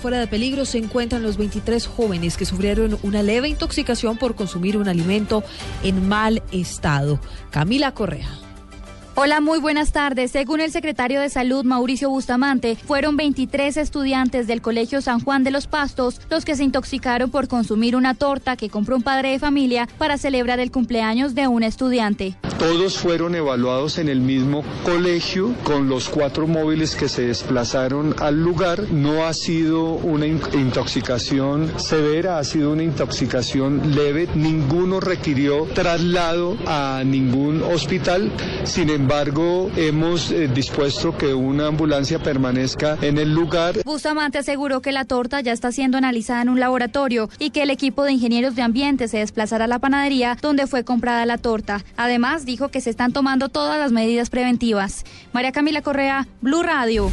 Fuera de peligro se encuentran los 23 jóvenes que sufrieron una leve intoxicación por consumir un alimento en mal estado. Camila Correa. Hola, muy buenas tardes. Según el secretario de Salud, Mauricio Bustamante, fueron 23 estudiantes del Colegio San Juan de los Pastos los que se intoxicaron por consumir una torta que compró un padre de familia para celebrar el cumpleaños de un estudiante. Todos fueron evaluados en el mismo colegio con los cuatro móviles que se desplazaron al lugar. No ha sido una intoxicación severa, ha sido una intoxicación leve. Ninguno requirió traslado a ningún hospital. Sin embargo, hemos eh, dispuesto que una ambulancia permanezca en el lugar. Bustamante aseguró que la torta ya está siendo analizada en un laboratorio y que el equipo de ingenieros de ambiente se desplazará a la panadería donde fue comprada la torta. Además, dijo que se están tomando todas las medidas preventivas. María Camila Correa, Blue Radio.